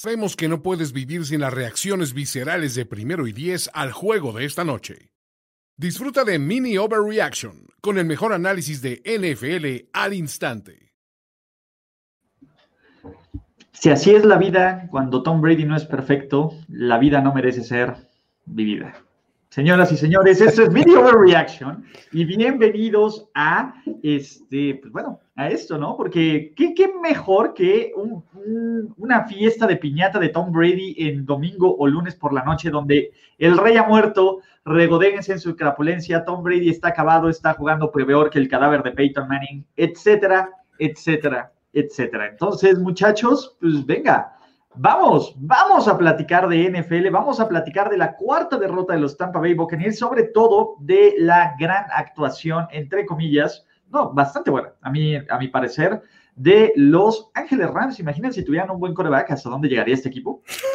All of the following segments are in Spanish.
Sabemos que no puedes vivir sin las reacciones viscerales de primero y diez al juego de esta noche. Disfruta de Mini Overreaction con el mejor análisis de NFL al instante. Si así es la vida, cuando Tom Brady no es perfecto, la vida no merece ser vivida. Señoras y señores, esto es Mini Overreaction y bienvenidos a este, pues bueno, a esto, ¿no? Porque qué, mejor que una fiesta de piñata de Tom Brady en domingo o lunes por la noche, donde el rey ha muerto, regodéguense en su crapulencia, Tom Brady está acabado, está jugando peor que el cadáver de Peyton Manning, etcétera, etcétera, etcétera. Entonces, muchachos, pues venga, Vamos, vamos a platicar de NFL, vamos a platicar de la cuarta derrota de los Tampa Bay Buccaneers, sobre todo de la gran actuación, entre comillas, no, bastante buena, a mi, a mi parecer, de los Ángeles Rams. Imagínense si tuvieran un buen coreback, ¿hasta dónde llegaría este equipo?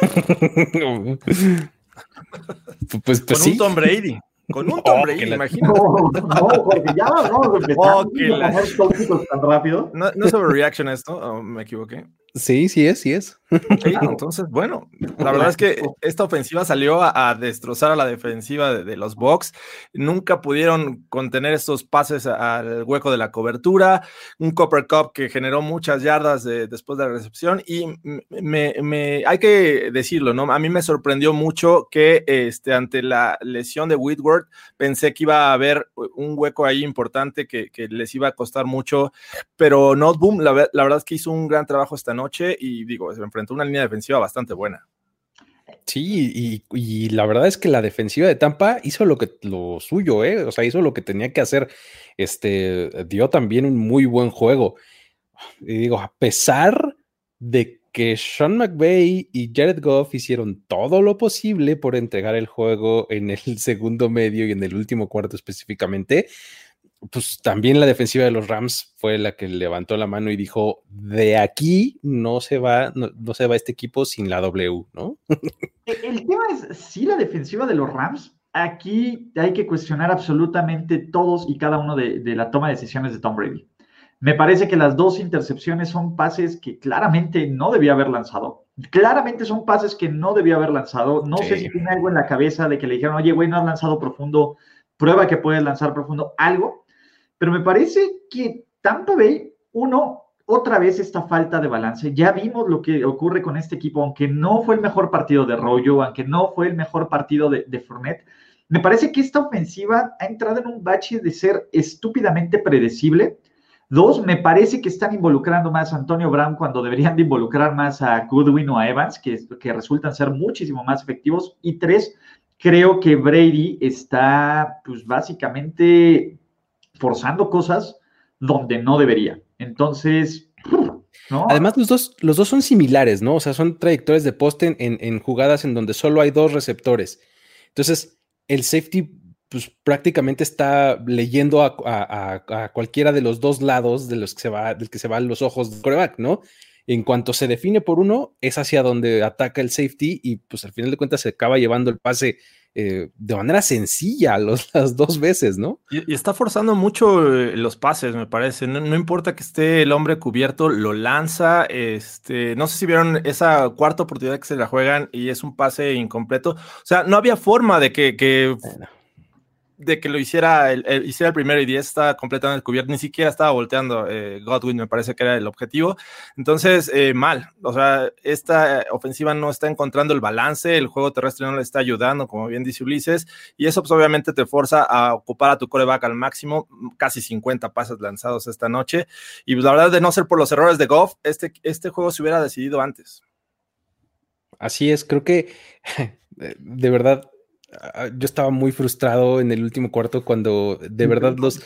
pues, pues Con un Tom Brady. Con un Tom oh, Brady, imagino. No, no, porque ya vamos a empezar oh, la... tan rápido. No, no es overreaction esto, me equivoqué. Sí, sí es, sí es. entonces, bueno, la verdad es que esta ofensiva salió a, destrozar a la defensiva de, los Bucks. Nunca pudieron contener estos pases al hueco de la cobertura. Un Copper Cup que generó muchas yardas después de la recepción. Y me, hay que decirlo, ¿no? A mí me sorprendió mucho que este, ante la lesión de Whitworth pensé que iba a haber un hueco ahí importante que, les iba a costar mucho. Pero no, boom, la, la verdad es que hizo un gran trabajo esta noche y digo, se enfrentó a una línea defensiva bastante buena. Sí, y, la verdad es que la defensiva de Tampa hizo lo que lo suyo, ¿eh? O sea, hizo lo que tenía que hacer. Este dio también un muy buen juego. Y digo, a pesar de que Sean McVay y Jared Goff hicieron todo lo posible por entregar el juego en el segundo medio y en el último cuarto específicamente, pues también la defensiva de los Rams fue la que levantó la mano y dijo, de aquí no se va, no, se va este equipo sin la W, ¿no? El tema es, sí, la defensiva de los Rams, aquí hay que cuestionar absolutamente todos y cada uno de, la toma de decisiones de Tom Brady. Me parece que las dos intercepciones son pases que claramente no debía haber lanzado. Claramente son pases que no debía haber lanzado. No sé si tiene algo en la cabeza de que le dijeron, oye, güey, no has lanzado profundo, prueba que puedes lanzar profundo, algo pero me parece que Tampa Bay, uno, otra vez esta falta de balance. Ya vimos lo que ocurre con este equipo, aunque no fue el mejor partido de Rollo, aunque no fue el mejor partido de, de. Me parece que esta ofensiva ha entrado en un bache de ser estúpidamente predecible. Dos, me parece que están involucrando más a Antonio Brown cuando deberían de involucrar más a Goodwin o a Evans, que, que resultan ser muchísimo más efectivos. Y tres, creo que Brady está, pues básicamente forzando cosas donde no debería. Entonces, ¿no? Además, los dos, los dos son similares, ¿no? O sea, son trayectorias de poste en, jugadas en donde solo hay dos receptores. Entonces, el safety, pues prácticamente está leyendo a, cualquiera de los dos lados de los que se va, del que se van los ojos del coreback, ¿no? En cuanto se define por uno, es hacia donde ataca el safety y pues al final de cuentas se acaba llevando el pase eh, de manera sencilla las dos veces, ¿no? Y, está forzando mucho eh, los pases, me parece. No, importa que esté el hombre cubierto, lo lanza. Este, no sé si vieron esa cuarta oportunidad que se la juegan y es un pase incompleto. O sea, no había forma de que, que de que lo hiciera el, hiciera el primero y 10 está completamente descubierto, ni siquiera estaba volteando eh, Godwin, me parece que era el objetivo. Entonces, eh, mal, o sea, esta ofensiva no está encontrando el balance, el juego terrestre no le está ayudando, como bien dice Ulises, y eso pues obviamente te forza a ocupar a tu coreback al máximo, casi 50 pases lanzados esta noche, y pues la verdad de no ser por los errores de Goff, este, este juego se hubiera decidido antes. Así es, creo que de verdad yo estaba muy frustrado en el último cuarto cuando de verdad los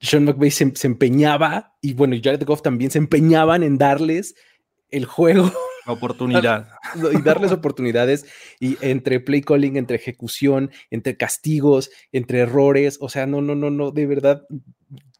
Sean McVay se, empeñaba y bueno, Jared Goff también se empeñaban en darles el juego. Oportunidad. y darles oportunidades y entre play calling, entre ejecución, entre castigos, entre errores. O sea, no, no, no, no, de verdad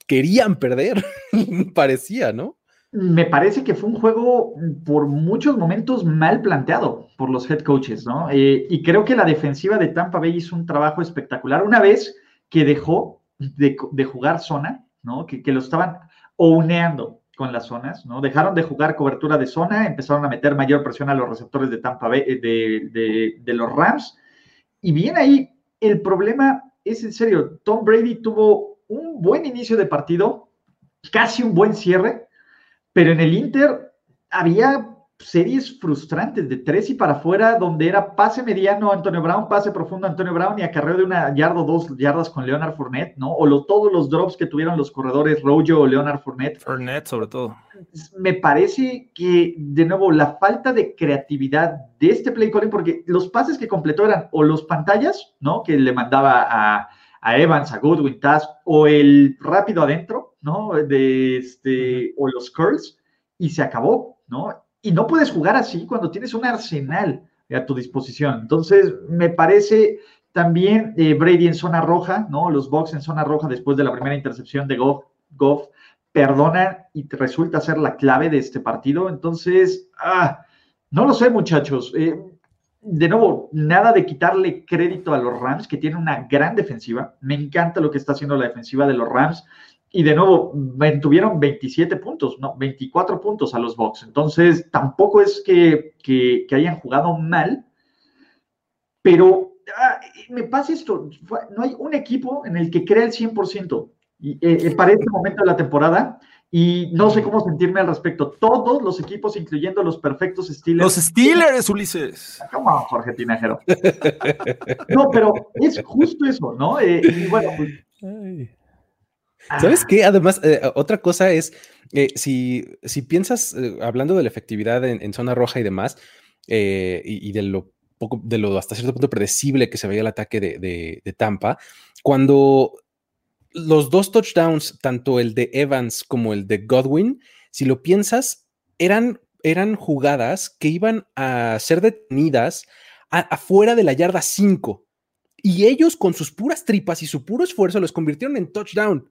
querían perder, parecía, ¿no? Me parece que fue un juego por muchos momentos mal planteado por los head coaches, ¿no? Eh, y creo que la defensiva de Tampa Bay hizo un trabajo espectacular. Una vez que dejó de, jugar zona, ¿no? Que, lo estaban owneando, con las zonas, ¿no? Dejaron de jugar cobertura de zona, empezaron a meter mayor presión a los receptores de Tampa Bay, de, de, de los Rams. Y bien ahí, el problema es en serio, Tom Brady tuvo un buen inicio de partido, casi un buen cierre, pero en el Inter había series frustrantes de tres y para afuera, donde era pase mediano Antonio Brown, pase profundo Antonio Brown y acarreo de una yarda o dos yardas con Leonard Fournette, ¿no? O todos los drops que tuvieron los corredores Rojo o Leonard Fournette. Fournette, sobre todo. Me parece que, de nuevo, la falta de creatividad de este play calling, porque los pases que completó eran o los pantallas, ¿no? Que le mandaba a, Evans, a Goodwin, Task, o el rápido adentro, ¿no? De este, o los curls, y se acabó, ¿no? y no puedes jugar así cuando tienes un arsenal a tu disposición. Entonces, me parece también eh, Brady en zona roja, ¿no? Los Bucks en zona roja después de la primera intercepción de Goff, Goff perdonan y resulta ser la clave de este partido. Entonces, ah, no lo sé, muchachos. Eh, de nuevo, nada de quitarle crédito a los Rams, que tienen una gran defensiva. Me encanta lo que está haciendo la defensiva de los Rams y de nuevo tuvieron 27 puntos, no, 24 puntos a los Bucks. Entonces, tampoco es que, hayan jugado mal, pero ah, me pasa esto, no hay un equipo en el que crea el 100% y, eh, eh, para este momento de la temporada y no sé cómo sentirme al respecto. Todos los equipos, incluyendo los perfectos Steelers. Los Steelers, Ulises. ¿Cómo, Jorge Tinajero? No, pero es justo eso, ¿no? Eh, y bueno, pues, ¿Sabes qué? Además, eh, otra cosa es, eh, si, si piensas, eh, hablando de la efectividad en, zona roja y demás, y, de lo poco, de lo hasta cierto punto predecible que se veía el ataque de, Tampa, cuando los dos touchdowns, tanto el de Evans como el de Godwin, si lo piensas, eran, eran jugadas que iban a ser detenidas afuera de la yarda 5. Y ellos con sus puras tripas y su puro esfuerzo los convirtieron en touchdown.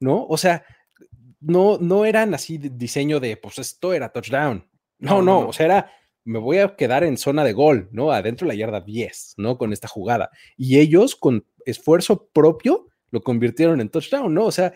¿No? O sea, no, no eran así de diseño de, pues esto era touchdown. No, no, o sea, era, me voy a quedar en zona de gol, ¿no? Adentro de la yarda 10, ¿no? Con esta jugada. Y ellos, con esfuerzo propio, lo convirtieron en touchdown, ¿no? O sea,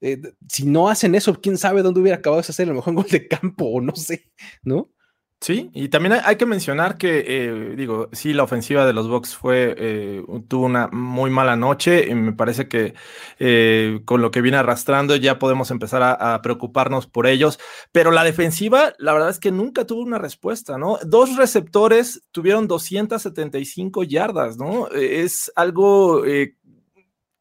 eh, si no hacen eso, quién sabe dónde hubiera acabado de hacer el mejor gol de campo, o no sé, ¿no? Sí, y también hay, que mencionar que, eh, digo, sí, la ofensiva de los Bucks fue, eh, tuvo una muy mala noche y me parece que eh, con lo que viene arrastrando ya podemos empezar a, preocuparnos por ellos, pero la defensiva, la verdad es que nunca tuvo una respuesta, ¿no? Dos receptores tuvieron 275 yardas, ¿no? Es algo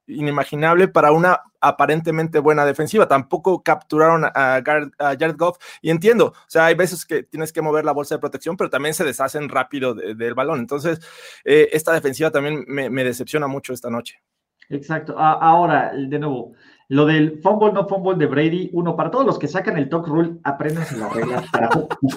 inimaginable para una aparentemente buena defensiva. Tampoco capturaron a, Jared Goff y entiendo, o sea, hay veces que tienes que mover la bolsa de protección, pero también se deshacen rápido del balón. Entonces, eh, esta defensiva también me, decepciona mucho esta noche. Exacto. ahora, de nuevo, lo del fumble, no fumble de Brady, uno, para todos los que sacan el talk rule, apréndanse la regla,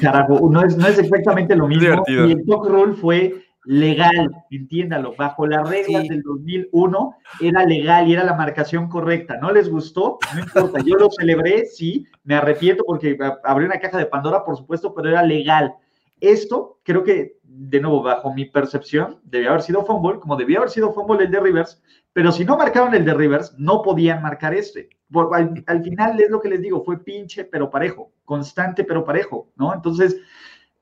carajo, No es, no es exactamente lo mismo. Y el talk rule fue legal, entiéndalo, bajo las reglas del 2001 era legal y era la marcación correcta. ¿No les gustó? No importa, yo lo celebré, sí, me arrepiento porque abrí una caja de Pandora, por supuesto, pero era legal. Esto, creo que, de nuevo, bajo mi percepción, debía haber sido fumble, como debía haber sido fumble el de Rivers, pero si no marcaron el de Rivers, no podían marcar este. Al, al final es lo que les digo, fue pinche pero parejo, constante pero parejo, ¿no? Entonces,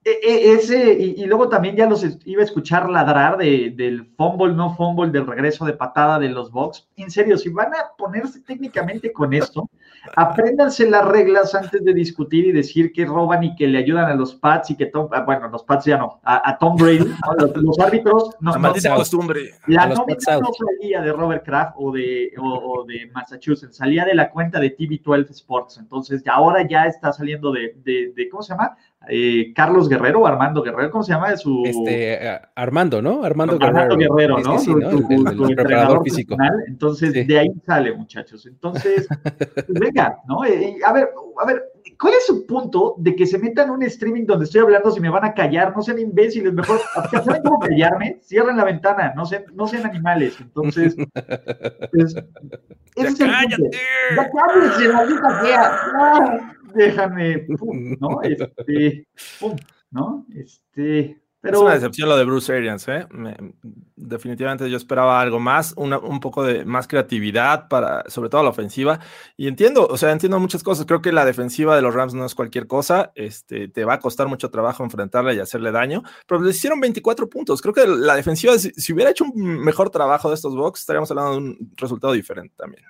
ese, y, luego también ya los iba a escuchar ladrar de, del fumble, no fumble, del regreso de patada de los Bucks. En serio, si van a ponerse técnicamente con esto, apréndanse las reglas antes de discutir y decir que roban y que le ayudan a los Pats y que Tom, ah, bueno, los Pats ya no, a, Tom Brady, los, árbitros no. La maldita costumbre. La nómina no salía de Robert Kraft o de, o, de Massachusetts, salía de la cuenta de TV12 Sports. Entonces, ahora ya está saliendo de, de, de ¿cómo se llama? Eh, Carlos Guerrero o Armando Guerrero, ¿cómo se llama? Su... Este, eh, Armando, ¿no? Armando, Guerrero. ¿no? Su, preparador físico. Entonces, de ahí sale, muchachos. Entonces, pues ¿no? Eh, a ver, a ver, ¿cuál es su punto de que se metan un streaming donde estoy hablando si me van a callar? No sean imbéciles, mejor, ¿saben cómo callarme? Cierren la ventana, no sean, no sean animales. Entonces, pues, ese es el punto. Ya cállate, maldita sea déjame, ¿no? Este, ¿no? Este, es una decepción lo de Bruce Arians, ¿eh? definitivamente yo esperaba algo más, un poco de más creatividad para, sobre todo la ofensiva. Y entiendo, o sea, entiendo muchas cosas. Creo que la defensiva de los Rams no es cualquier cosa. Este, te va a costar mucho trabajo enfrentarla y hacerle daño. Pero les hicieron 24 puntos. Creo que la defensiva, si, hubiera hecho un mejor trabajo de estos box, estaríamos hablando de un resultado diferente también.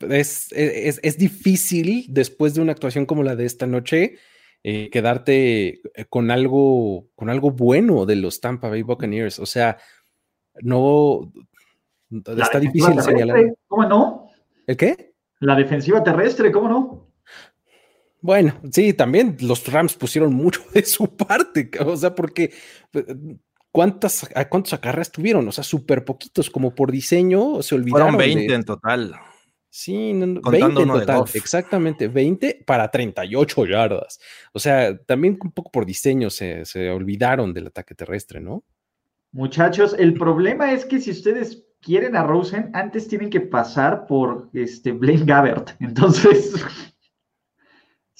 Es, es, difícil después de una actuación como la de esta noche eh, quedarte eh, con algo, con algo bueno de los Tampa Bay Buccaneers. O sea, no está difícil señalar. ¿Cómo no? ¿El qué? La defensiva terrestre, ¿cómo no? Bueno, sí, también los Rams pusieron mucho de su parte, o sea, porque eh, ¿cuántas, ¿cuántos acarreas tuvieron? O sea, súper poquitos, como por diseño se olvidaron. Fueron 20 en total. Sí, 20 en total, exactamente, 20 para 38 yardas. O sea, también un poco por diseño se, olvidaron del ataque terrestre, ¿no? Muchachos, el problema es que si ustedes quieren a Rosen, antes tienen que pasar por este Blaine Gabbert. Entonces,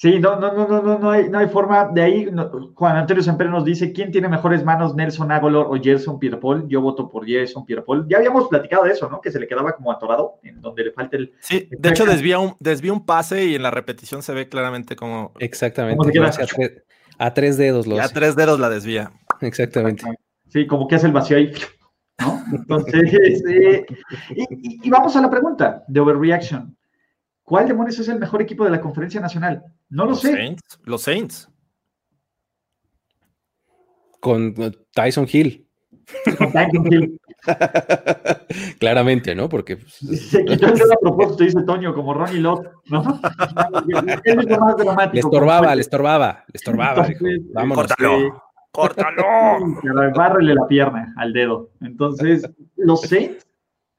Sí, no, no, no, no, no, no hay, no hay forma. De ahí, Juan Antonio siempre nos dice: ¿quién tiene mejores manos, Nelson Agolor o Gerson Pierpol? Yo voto por Gerson Pierpol. Ya habíamos platicado de eso, ¿no? Que se le quedaba como atorado, en donde le falta el. Sí, de hecho, desvía un, desvía un pase y en la repetición se ve claramente como. Exactamente. a, tres, dedos. Los... a tres dedos la desvía. Exactamente. Sí, como que hace el vacío ahí. ¿no? Entonces, eh, y vamos a la pregunta de Overreaction. ¿Cuál demonios es el mejor equipo de la conferencia nacional? No lo sé. Los Saints. Con Tyson Hill. Con Tyson Hill. Claramente, ¿no? Porque pues, se quitó el a propósito, dice Toño, como Ronnie Lott, ¿no? es más dramático. Le estorbaba, le estorbaba, le estorbaba. Vámonos. Córtalo. Córtalo. Bárrele la pierna al dedo. Entonces, los Saints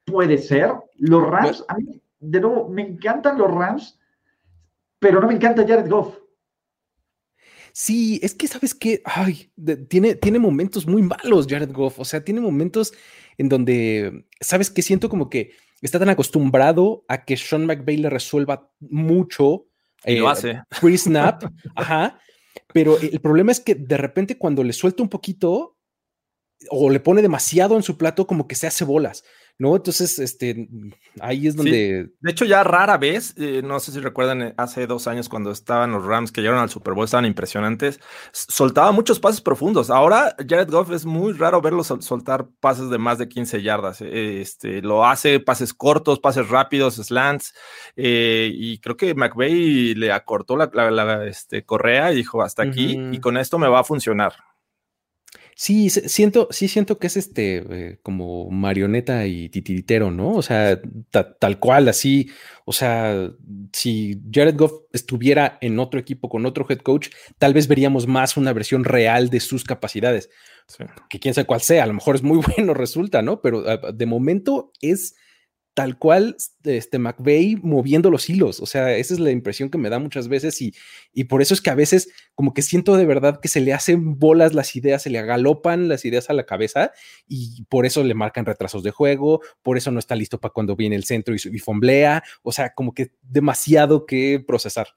puede ser. Los Rams, a mí de nuevo, me encantan los Rams, pero no me encanta Jared Goff. Sí, es que sabes que, ay, tiene, tiene momentos muy malos Jared Goff, o sea, tiene momentos en donde, sabes que siento como que está tan acostumbrado a que Sean McVay le resuelva mucho. Y lo eh, hace. Free snap, ajá. Pero el problema es que de repente cuando le suelta un poquito o le pone demasiado en su plato, como que se hace bolas. ¿No? Entonces, este, ahí es donde... De hecho, ya rara vez, eh, no sé si recuerdan, eh, hace dos años cuando estaban los Rams que llegaron al Super Bowl, estaban impresionantes, soltaba muchos pases profundos. Ahora, Jared Goff es muy raro verlo soltar pases de más de 15 yardas. Eh, este, lo hace pases cortos, pases rápidos, slants, y creo que McVay le acortó la, este, correa y dijo, hasta aquí, y con esto me va a funcionar. Sí, siento, sí siento que es este eh, como marioneta y titiritero, ¿no? O sea, tal cual, así. O sea, si Jared Goff estuviera en otro equipo con otro head coach, tal vez veríamos más una versión real de sus capacidades. Que quién sabe cuál sea, a lo mejor es muy bueno, resulta, ¿no? Pero ah, de momento es tal cual este McVeigh moviendo los hilos. O sea, esa es la impresión que me da muchas veces y, y por eso es que a veces como que siento de verdad que se le hacen bolas las ideas, se le agalopan las ideas a la cabeza y por eso le marcan retrasos de juego, por eso no está listo para cuando viene el centro y, y fomblea. O sea, como que demasiado que procesar.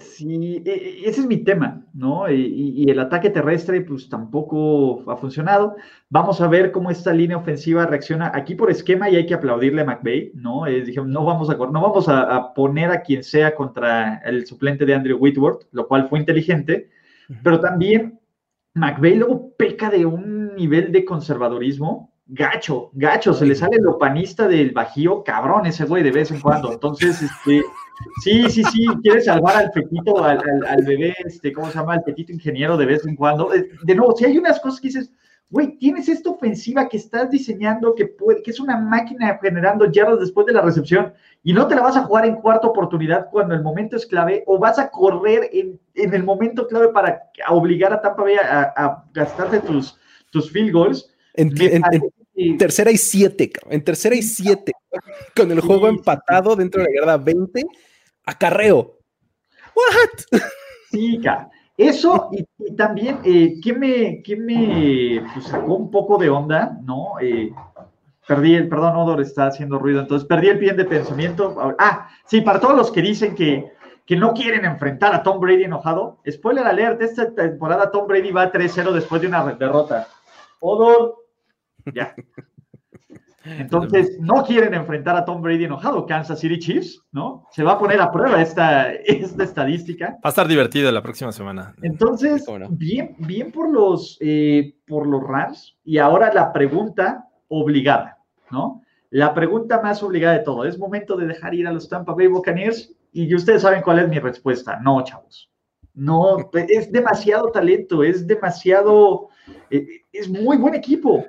Sí, e, e, ese es mi tema, ¿no? Y, el ataque terrestre, pues tampoco ha funcionado. Vamos a ver cómo esta línea ofensiva reacciona aquí por esquema y hay que aplaudirle a McVeigh, ¿no? dijimos, no vamos, a, no vamos a, poner a quien sea contra el suplente de Andrew Whitworth, lo cual fue inteligente, pero también McVeigh luego peca de un nivel de conservadorismo gacho, gacho, se le sale el opanista del bajío, cabrón ese güey de vez en cuando. Entonces, este, sí, sí, sí, quiere salvar al petito, al, bebé, este, ¿cómo se llama? Al petito ingeniero de vez en cuando. De, nuevo, si hay unas cosas que dices, güey, tienes esta ofensiva que estás diseñando, que, puede, que es una máquina generando yardas después de la recepción, y no te la vas a jugar en cuarta oportunidad cuando el momento es clave, o vas a correr en, el momento clave para obligar a Tampa Bay a, a gastarte tus, tus field goals. En, tercera y siete, en tercera y siete, con el juego empatado dentro de la yarda 20, acarreo. ¿What? Sí, Eso, y, también, eh, ¿qué me, qué me pues, sacó un poco de onda, no? Eh, perdí el, perdón, Odor está haciendo ruido, entonces perdí el bien de pensamiento. Ah, sí, para todos los que dicen que, que no quieren enfrentar a Tom Brady enojado. Spoiler alert, esta temporada Tom Brady va 3-0 después de una derrota. Odor, ya. Entonces, no quieren enfrentar a Tom Brady enojado, Kansas City Chiefs, ¿no? Se va a poner a prueba esta, esta estadística. Va a estar divertido la próxima semana. Entonces, bien, bien por los, eh, por los Rams. Y ahora la pregunta obligada, ¿no? La pregunta más obligada de todo. ¿Es momento de dejar ir a los Tampa Bay Buccaneers? Y ustedes saben cuál es mi respuesta. No, chavos. No, es demasiado talento, es demasiado, eh, es muy buen equipo.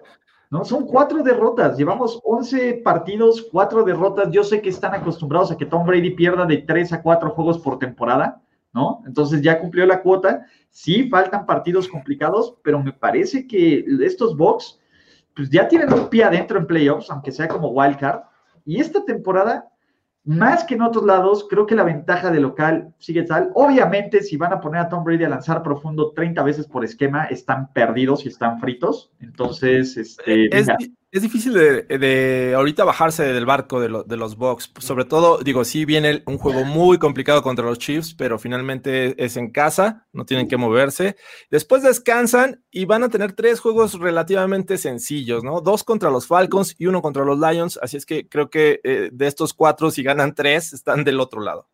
¿No? Son cuatro derrotas, llevamos 11 partidos, cuatro derrotas. Yo sé que están acostumbrados a que Tom Brady pierda de tres a cuatro juegos por temporada, ¿no? Entonces ya cumplió la cuota. Sí, faltan partidos complicados, pero me parece que estos Bucks, pues ya tienen un pie adentro en playoffs, aunque sea como wild card. Y esta temporada más que en otros lados, creo que la ventaja de local sigue tal. Obviamente, si van a poner a Tom Brady a lanzar profundo 30 veces por esquema, están perdidos y están fritos. Entonces, este. Es, es difícil de, ahorita bajarse del barco de, de los Bucks. Sobre todo, digo, sí viene un juego muy complicado contra los Chiefs, pero finalmente es en casa, no tienen que moverse. Después descansan y van a tener tres juegos relativamente sencillos, ¿no? Dos contra los Falcons y uno contra los Lions. Así es que creo que eh, de estos cuatro, si ganan tres, están del otro lado.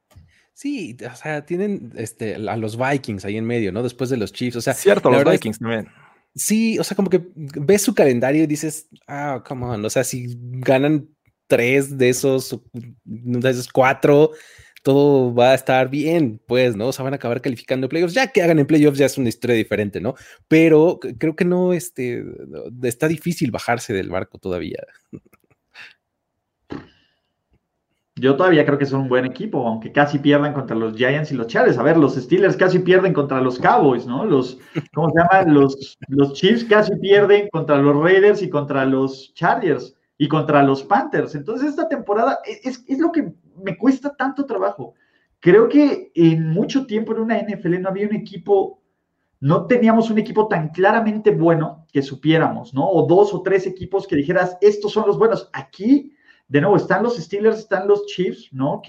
Sí, o sea, tienen este, a los Vikings ahí en medio, ¿no? Después de los Chiefs. O sea, cierto, los Vikings también Sí, o sea, como que ves su calendario y dices, ah, come on, o sea, si ganan tres de esos, de esos cuatro, todo va a estar bien, pues, ¿no? O sea, van a acabar calificando playoffs. Ya que hagan en playoffs ya es una historia diferente, ¿no? Pero creo que no, este, está difícil bajarse del barco todavía. Yo todavía creo que son un buen equipo, aunque casi pierdan contra los Giants y los Chargers. A ver, los Steelers casi pierden contra los Cowboys, ¿no? Los, ¿cómo se llama? Los, los Chiefs casi pierden contra los Raiders y contra los Chargers y contra los Panthers. Entonces, esta temporada es, es lo que me cuesta tanto trabajo. Creo que en mucho tiempo en una NFL no había un equipo, no teníamos un equipo tan claramente bueno que supiéramos, ¿no? O dos o tres equipos que dijeras, estos son los buenos. Aquí de nuevo, están los Steelers, están los Chiefs, ¿no?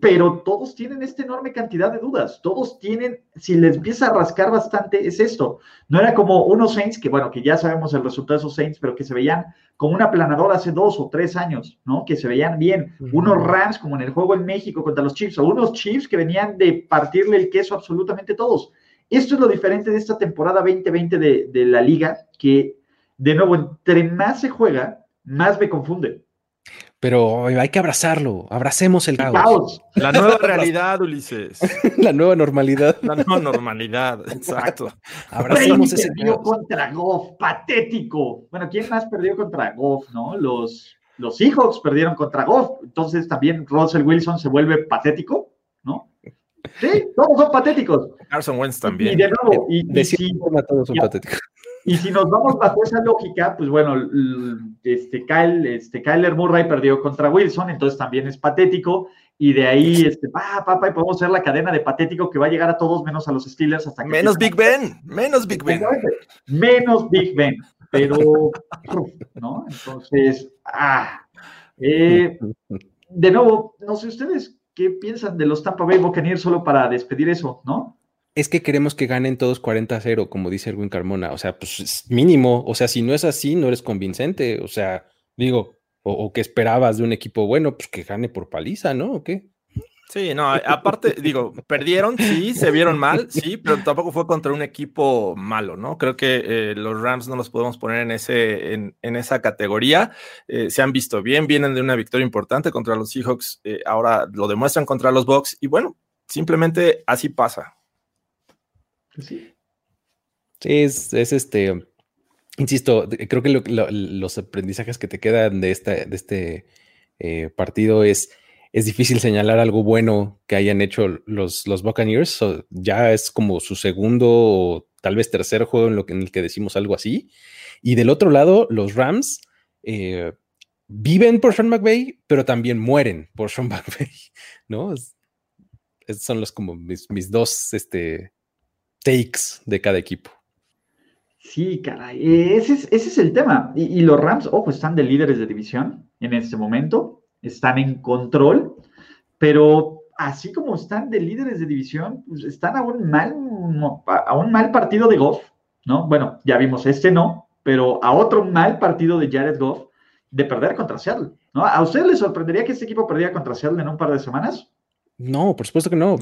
pero todos tienen esta enorme cantidad de dudas. Todos tienen, si les empieza a rascar bastante, es esto. No era como unos Saints, que bueno, que ya sabemos el resultado de esos Saints, pero que se veían como una planadora hace dos o tres años, ¿no? Que se veían bien. Unos Rams, como en el juego en México contra los Chiefs, o unos Chiefs que venían de partirle el queso absolutamente todos. Esto es lo diferente de esta temporada 2020 de, de la liga, que de nuevo, entre más se juega, más me confunde. Pero hay que abrazarlo, abracemos el caos. La nueva realidad, Ulises. la nueva normalidad. La nueva normalidad, exacto. Abracemos ese perdió contra Goff, patético. Bueno, ¿quién más perdió contra Goff, no? Los, los Seahawks perdieron contra Goff, entonces también Russell Wilson se vuelve patético, ¿no? Sí, todos son patéticos. Carson Wentz también. Y de nuevo, y, todos son patéticos. Y si nos vamos bajo esa lógica, pues bueno, este, Kyle, este, Kyler Murray perdió contra Wilson, entonces también es patético. Y de ahí, este, pa, pa, y podemos hacer la cadena de patético que va a llegar a todos menos a los Steelers hasta que. Menos Big Ben, menos Big Ben. Menos Big Ben, pero, ¿no? Entonces, ah. Eh, de nuevo, no sé ustedes qué piensan de los Tampa Bay Buccaneers solo para despedir eso, ¿no? Es que queremos que ganen todos 40-0, como dice Erwin Carmona. O sea, pues es mínimo. O sea, si no es así, no eres convincente. O sea, digo, o, que esperabas de un equipo bueno, pues que gane por paliza, ¿no? ¿O qué? Sí, no, aparte, digo, perdieron, sí, se vieron mal, sí, pero tampoco fue contra un equipo malo, ¿no? Creo que eh, los Rams no los podemos poner en, ese, en, esa categoría. Eh, se han visto bien, vienen de una victoria importante contra los Seahawks, eh, ahora lo demuestran contra los Bucks y bueno, simplemente así pasa. Sí. es, este, insisto, creo que los aprendizajes que te quedan de, esta, de este eh, partido es, es difícil señalar algo bueno que hayan hecho los, los Buccaneers. ya es como su segundo o tal vez tercer juego en, lo que, en el que decimos algo así. Y del otro lado, los Rams eh, viven por Sean McVay, pero también mueren por Sean McVay, ¿no? son los como mis, mis dos este, takes de cada equipo. Sí, caray, ese es, ese es el tema. Y, los Rams, ojo, están de líderes de división en este momento, están en control, pero así como están de líderes de división, pues están a un mal, a un mal partido de Goff, ¿no? Bueno, ya vimos, este no, pero a otro mal partido de Jared Goff de perder contra Seattle, ¿no? ¿A usted le sorprendería que este equipo perdiera contra Seattle en un par de semanas? No, por supuesto que no.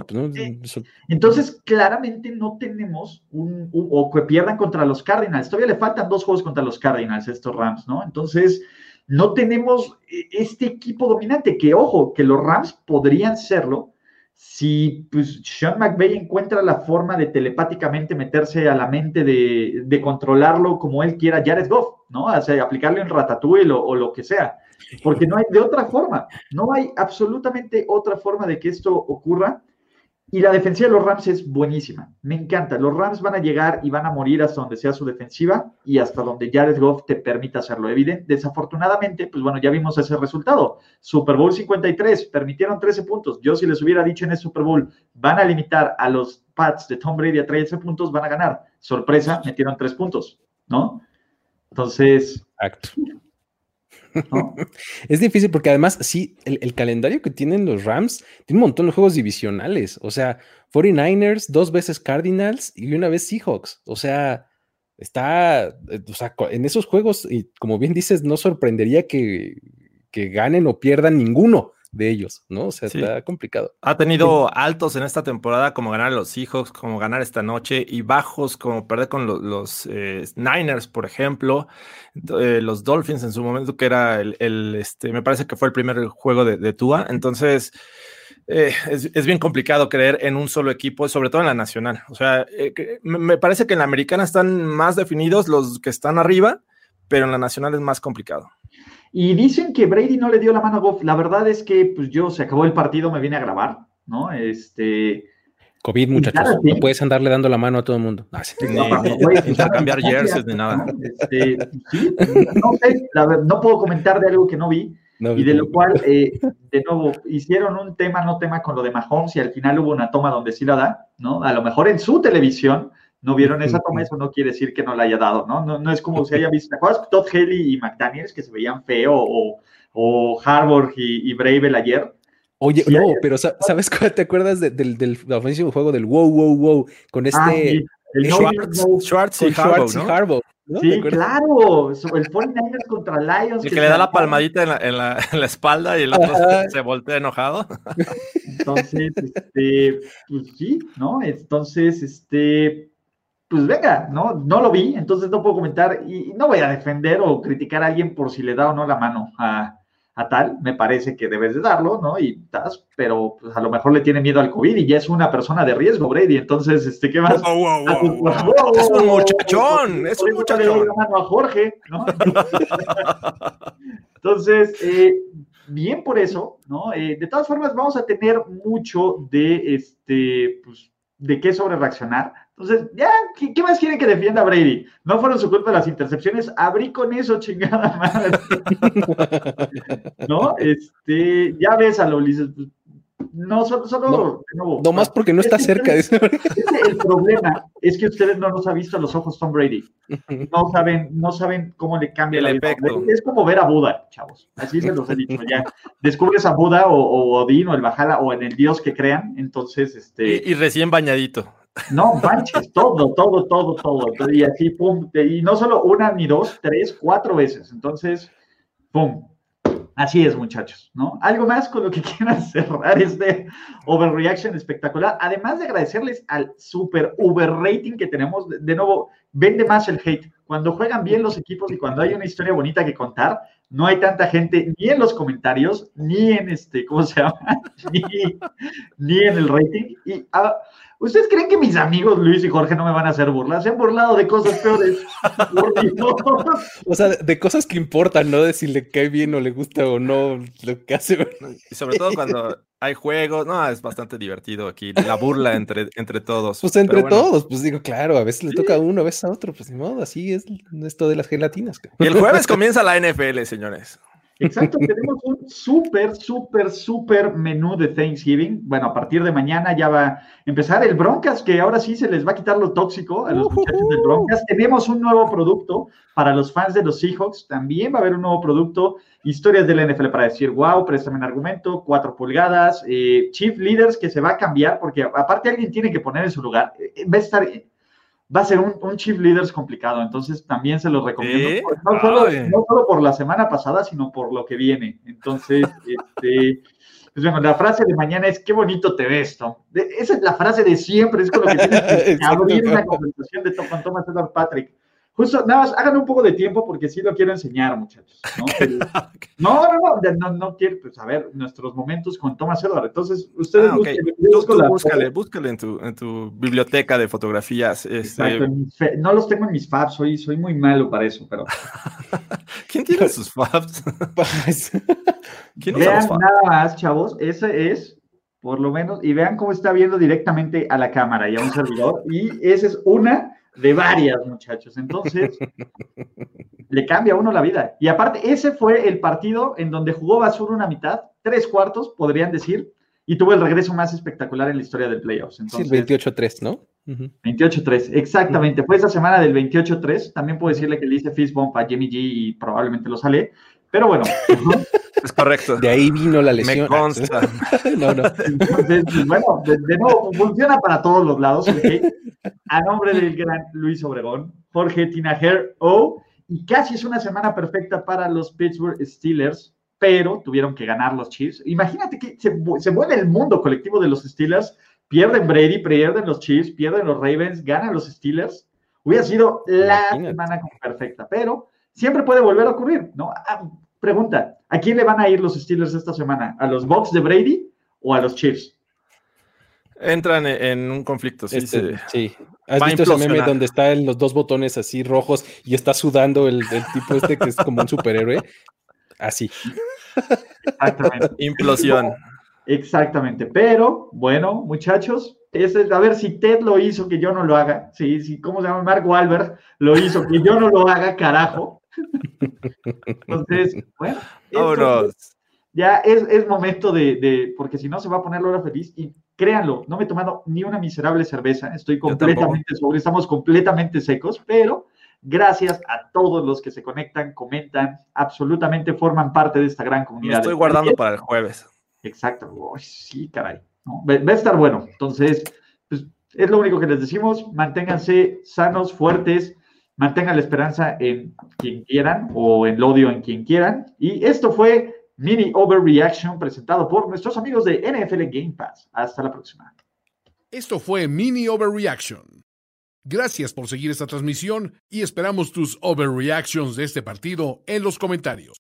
Entonces, claramente no tenemos un, o que pierdan contra los Cardinals. Todavía le faltan dos juegos contra los Cardinals, estos Rams, ¿no? Entonces, no tenemos eh, este equipo dominante, que ojo, que los Rams podrían serlo si pues, Sean McVay encuentra la forma de telepáticamente meterse a la mente de, de controlarlo como él quiera, Jared Goff, ¿no? O sea, aplicarle en Ratatouille o lo que sea porque no hay de otra forma, no hay absolutamente otra forma de que esto ocurra. Y la defensiva de los Rams es buenísima, me encanta. Los Rams van a llegar y van a morir hasta donde sea su defensiva y hasta donde Jared Goff te permita hacerlo. Evidente, desafortunadamente, pues bueno, ya vimos ese resultado. Super Bowl 53, permitieron 13 puntos. Yo si les hubiera dicho en el Super Bowl, van a limitar a los Pats de Tom Brady a 13 puntos, van a ganar. Sorpresa, metieron 3 puntos, ¿no? Entonces, Exacto. es difícil porque además, sí, el, calendario que tienen los Rams tiene un montón de juegos divisionales. O sea, 49ers, dos veces Cardinals y una vez Seahawks. O sea, está, eh, o sea, en esos juegos, y como bien dices, no sorprendería que, que ganen o pierdan ninguno de ellos, ¿no? O sea, está complicado. Ha tenido altos en esta temporada, como ganar a los Seahawks, como ganar esta noche, y bajos, como perder con los, eh, Niners, por ejemplo, eh, los Dolphins en su momento, que era el, este, me parece que fue el primer juego de, de Tua. Entonces, eh, es, bien complicado creer en un solo equipo, sobre todo en la nacional. O sea, me parece que en la americana están más definidos los que están arriba, pero en la nacional es más complicado. Y dicen que Brady no le dio la mano a Goff. La verdad es que pues yo se acabó el partido, me vine a grabar, ¿no? Este. COVID, muchachos. No puedes andarle dando la mano a todo el mundo. No, cambiar jerseys ni nada. Este, sí, no sé, no puedo comentar de algo que no vi. y de lo cual, eh, de nuevo, hicieron un tema, no tema con lo de Mahomes y al final hubo una toma donde sí la da, ¿no? A lo mejor en su televisión, no vieron esa toma, eso no quiere decir que no la haya dado, ¿no? No, no es como si haya visto, ¿te acuerdas Todd Haley y McDaniels que se veían feo o, o Harvard y, y Bravel ayer? Oye, no, pero ¿sabes cuál te acuerdas del, del, ofensivo juego del wow, wow, wow? Con ah, este el Schwartz, Schwartz, y Harbaugh, Sí, claro, el 49ers contra Lions. El que, le da la palmadita en la, en la, en la espalda y el otro se voltea enojado. Entonces, este, pues sí, ¿no? Entonces, este, pues venga, ¿no? No lo vi, entonces no puedo comentar y, no voy a defender o criticar a alguien por si le da o no la mano a, tal, me parece que debes de darlo, ¿no? Y das, pero pues, a lo mejor le tiene miedo al COVID y ya es una persona de riesgo, Brady, entonces, este, ¿qué más? es un muchachón, es un muchachón. La mano a Jorge, ¿no? entonces, eh, bien por eso, ¿no? Eh, de todas formas, vamos a tener mucho de, este, pues, de qué sobre reaccionar. Entonces, ya, ¿qué, más quieren que defienda Brady? No fueron su culpa las intercepciones, abrí con eso, chingada madre. ¿No? Este, ya ves a lo Ulises, pues, no, solo, solo no, de nuevo, no más porque no está cerca de eso. El problema es que ustedes no los ha visto a los ojos Tom Brady. No saben, no saben cómo le cambia el la efecto. Es como ver a Buda, chavos. Así se los he dicho ya. Descubres a Buda o, Odín o el Bajala o en el Dios que crean, entonces este. y recién bañadito. No, manches, todo, todo, todo, todo. Y así, pum, y no solo una, ni dos, tres, cuatro veces. Entonces, pum. Así es, muchachos, ¿no? Algo más con lo que quieran cerrar este overreaction espectacular. Además de agradecerles al super rating que tenemos, de nuevo, vende más el hate. Cuando juegan bien los equipos y cuando hay una historia bonita que contar, no hay tanta gente ni en los comentarios, ni en este, ¿cómo se llama? ni, en el rating. Y ah, ¿Ustedes creen que mis amigos Luis y Jorge no me van a hacer burlas? Se han burlado de cosas peores. o sea, de cosas que importan, ¿no? De si le cae bien o le gusta o no lo que hace. Y sobre todo cuando hay juegos, no, es bastante divertido aquí, la burla entre, entre todos. Pues entre todos, pues digo, claro, a veces le toca a uno, a veces a otro, pues ni modo, así es esto de las gelatinas. Y el jueves comienza la NFL, señores. Exacto, tenemos un súper, súper, súper menú de Thanksgiving. Bueno, a partir de mañana ya va a empezar el Broncas, que ahora sí se les va a quitar lo tóxico a los muchachos del Broncas. Tenemos un nuevo producto para los fans de los Seahawks. También va a haber un nuevo producto, historias de la NFL para decir, wow, préstame un argumento, cuatro pulgadas, eh, Chief Leaders que se va a cambiar, porque aparte alguien tiene que poner en su lugar. Eh, va a estar va a ser un, un Chief Leaders complicado, entonces también se los recomiendo. No, solo, por la semana pasada, sino por lo que viene. Entonces, este, pues bueno, la frase de mañana es, qué bonito te ves, Tom. Esa es la frase de siempre, es con lo que tienes que abrir una conversación de Tom, con Thomas Edward Patrick. Justo, nada más, hagan un poco de tiempo porque sí lo quiero enseñar, muchachos. No, no, no, no, no, quiero, pues a ver, nuestros momentos con Thomas Edward. Entonces, ustedes ah, búscale, búscale en tu, en tu biblioteca de fotografías. Este... no los tengo en mis fabs, soy, soy muy malo para eso, pero. ¿Quién tiene sus fabs? ¿Quién vean fabs? nada más, chavos, ese es por lo menos, y vean cómo está viendo directamente a la cámara y a un servidor, y esa es una de varias, muchachos. Entonces, le cambia a uno la vida. Y aparte, ese fue el partido en donde jugó Basura una mitad, tres cuartos, podrían decir, y tuvo el regreso más espectacular en la historia del playoffs. Entonces, sí, 28-3, ¿no? 28-3, exactamente. Fue esa semana del 28-3. También puedo decirle que le hice fist bump a Jimmy G y probablemente lo sale. Pero bueno. es correcto. De ahí vino la lesión. Me consta. no, no. Entonces, bueno, de, nuevo, funciona para todos los lados. A nombre del gran Luis Obregón, Jorge Tinajer O. Y casi es una semana perfecta para los Pittsburgh Steelers, pero tuvieron que ganar los Chiefs. Imagínate que se, se mueve el mundo colectivo de los Steelers. Pierden Brady, pierden los Chiefs, pierden los Ravens, ganan los Steelers. Hubiera sido la semana perfecta, pero siempre puede volver a ocurrir, ¿no? Ah, pregunta, ¿a quién le van a ir los Steelers esta semana? ¿A los Bucks de Brady o a los Chiefs? Entran en un conflicto, sí. Este, sí. ¿Has visto ese meme donde están los dos botones así rojos y está sudando el, tipo este que es como un superhéroe? Así. Exactamente. Implosión. Exactamente. Pero, bueno, muchachos, a ver si Ted lo hizo que yo no lo haga. Sí, sí, ¿cómo se llama? Mark Wahlberg lo hizo que yo no lo haga, carajo. Entonces, bueno. Ya es, momento de, porque si no se va a poner la hora feliz y créanlo, no me he tomado ni una miserable cerveza, estoy completamente sobre, estamos completamente secos, pero gracias a todos los que se conectan, comentan, absolutamente forman parte de esta gran comunidad. estoy guardando para el jueves. Exacto, sí, caray. Va, a estar bueno. Entonces, pues, es lo único que les decimos, manténganse sanos, fuertes, mantengan la esperanza en quien quieran o el odio en quien quieran. Y esto fue Mini Overreaction presentado por nuestros amigos de NFL Game Pass. Hasta la próxima. Esto fue Mini Overreaction. Gracias por seguir esta transmisión y esperamos tus overreactions de este partido en los comentarios.